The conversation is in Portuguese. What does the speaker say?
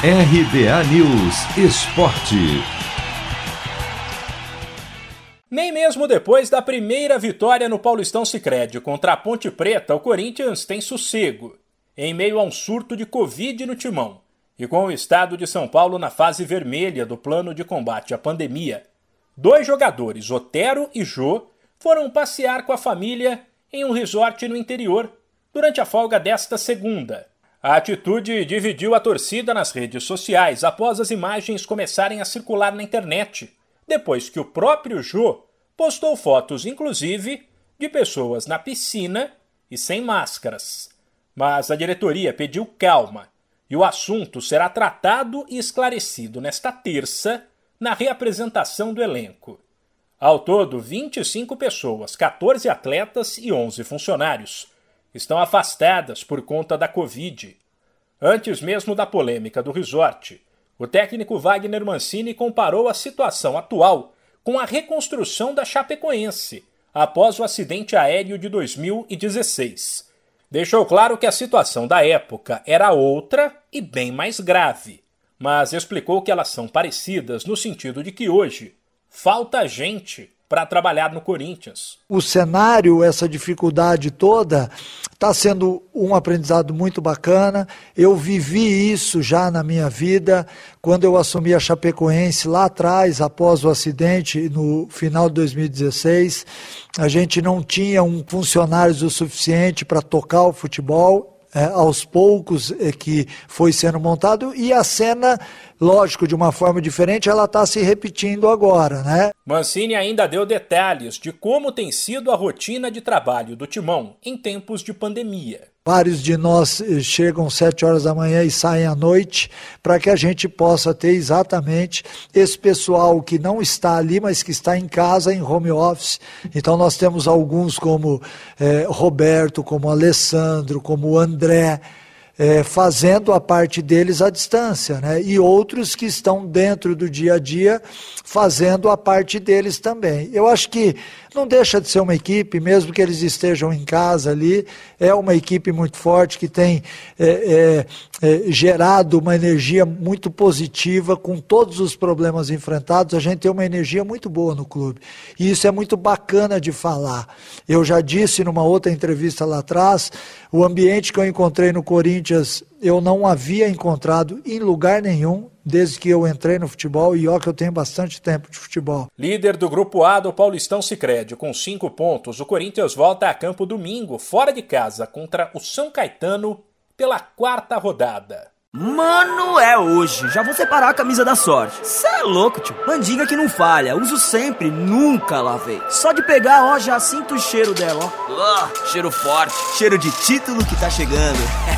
RBA News Esporte. Nem mesmo depois da primeira vitória no Paulistão Sicredi contra a Ponte Preta, o Corinthians tem sossego, em meio a um surto de Covid no timão e com o estado de São Paulo na fase vermelha do plano de combate à pandemia. Dois jogadores, Otero e Jô, foram passear com a família em um resort no interior durante a folga desta segunda. A atitude dividiu a torcida nas redes sociais após as imagens começarem a circular na internet, depois que o próprio Jô postou fotos, inclusive, de pessoas na piscina e sem máscaras. Mas a diretoria pediu calma e o assunto será tratado e esclarecido nesta terça na reapresentação do elenco. Ao todo, 25 pessoas, 14 atletas e 11 funcionários estão afastadas por conta da Covid. Antes mesmo da polêmica do resort, o técnico Wagner Mancini comparou a situação atual com a reconstrução da Chapecoense após o acidente aéreo de 2016. Deixou claro que a situação da época era outra e bem mais grave, mas explicou que elas são parecidas no sentido de que hoje falta gente para trabalhar no Corinthians. O cenário, essa dificuldade toda, está sendo um aprendizado muito bacana. Eu vivi isso já na minha vida, quando eu assumi a Chapecoense lá atrás, após o acidente, no final de 2016. A gente não tinha um funcionário o suficiente para tocar o futebol é, aos poucos é, que foi sendo montado e a cena, lógico, de uma forma diferente, ela está se repetindo agora, né? Mancini ainda deu detalhes de como tem sido a rotina de trabalho do Timão em tempos de pandemia. Vários de nós eh, chegam sete horas da manhã e saem à noite para que a gente possa ter exatamente esse pessoal que não está ali, mas que está em casa, em home office. Então nós temos alguns como eh, Roberto, como Alessandro, como André, é, fazendo a parte deles à distância, né? e outros que estão dentro do dia a dia fazendo a parte deles também. Eu acho que não deixa de ser uma equipe, mesmo que eles estejam em casa ali, é uma equipe muito forte que tem é, é, é, gerado uma energia muito positiva com todos os problemas enfrentados. A gente tem uma energia muito boa no clube e isso é muito bacana de falar. Eu já disse numa outra entrevista lá atrás, o ambiente que eu encontrei no Corinthians eu não havia encontrado em lugar nenhum desde que eu entrei no futebol e ó que eu tenho bastante tempo de futebol. Líder do grupo A do Paulistão Sicredi com cinco pontos, o Corinthians volta a campo domingo fora de casa contra o São Caetano pela quarta rodada. Mano, é hoje. Já vou separar a camisa da sorte. Cê é louco, tio. Mandinga que não falha. Uso sempre, nunca lavei. Só de pegar, ó, já sinto o cheiro dela, ó. Uh, cheiro forte. Cheiro de título que tá chegando.